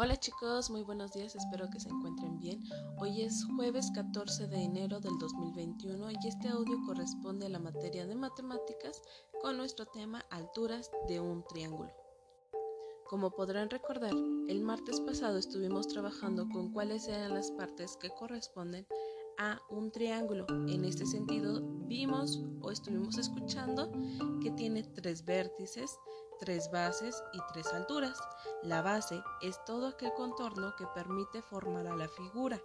Hola chicos, muy buenos días, espero que se encuentren bien. Hoy es jueves 14 de enero del 2021 y este audio corresponde a la materia de matemáticas con nuestro tema alturas de un triángulo. Como podrán recordar, el martes pasado estuvimos trabajando con cuáles eran las partes que corresponden a un triángulo. En este sentido, vimos o estuvimos escuchando que tiene tres vértices, tres bases y tres alturas. La base es todo aquel contorno que permite formar a la figura.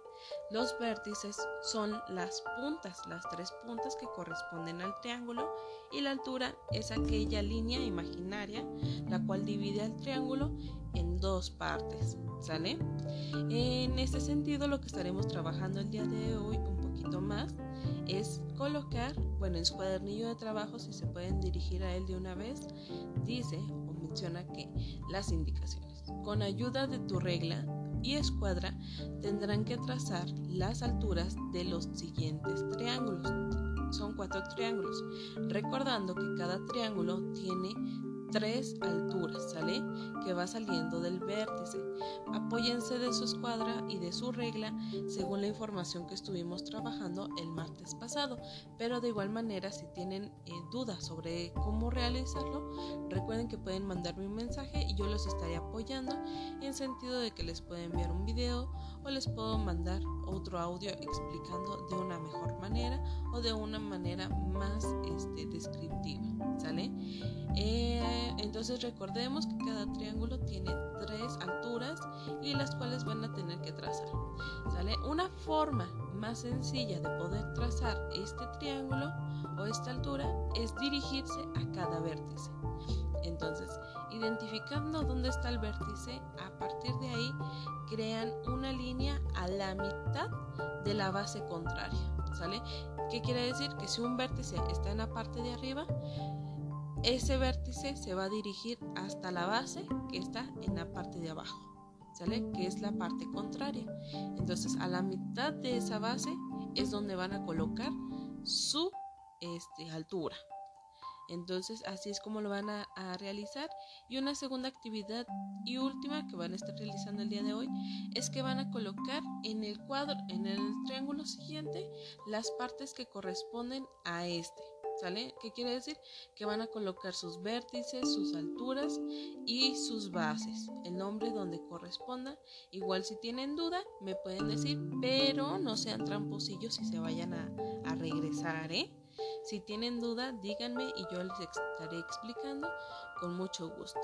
Los vértices son las puntas, las tres puntas que corresponden al triángulo y la altura es aquella línea imaginaria la cual divide al triángulo en dos partes. ¿Sale? En este sentido lo que estaremos trabajando el día de hoy un poquito más es colocar, bueno, en cuadernillo de trabajo, si se pueden dirigir a él de una vez, dice o menciona que las indicaciones. Con ayuda de tu regla y escuadra tendrán que trazar las alturas de los siguientes triángulos. Son cuatro triángulos, recordando que cada triángulo tiene tres alturas, ¿sale? Que va saliendo del vértice. Apóyense de su escuadra y de su regla según la información que estuvimos trabajando el martes pasado. Pero de igual manera, si tienen eh, dudas sobre cómo realizarlo, recuerden que pueden mandarme un mensaje y yo los estaré apoyando en sentido de que les puedo enviar un video o les puedo mandar otro audio explicando de una mejor manera o de una manera más este, descriptiva, ¿sale? Eh, entonces recordemos que cada triángulo tiene tres alturas y las cuales van a tener que trazar. ¿sale? Una forma más sencilla de poder trazar este triángulo o esta altura es dirigirse a cada vértice. Entonces, identificando dónde está el vértice, a partir de ahí crean una línea a la mitad de la base contraria. ¿Sale? ¿Qué quiere decir? Que si un vértice está en la parte de arriba, ese vértice se va a dirigir hasta la base que está en la parte de abajo, ¿sale? Que es la parte contraria. Entonces, a la mitad de esa base es donde van a colocar su este, altura. Entonces, así es como lo van a, a, realizar. Y una segunda actividad y última que van a estar realizando el día de hoy es que van a colocar en el cuadro, en el triángulo siguiente, las partes que corresponden a este. ¿Qué quiere decir? Que van a colocar sus vértices, sus alturas y sus bases, el nombre donde corresponda. Igual si tienen duda, me pueden decir, pero no sean tramposillos y se vayan a, a regresar, ¿eh? Si tienen duda, díganme y yo les estaré explicando con mucho gusto.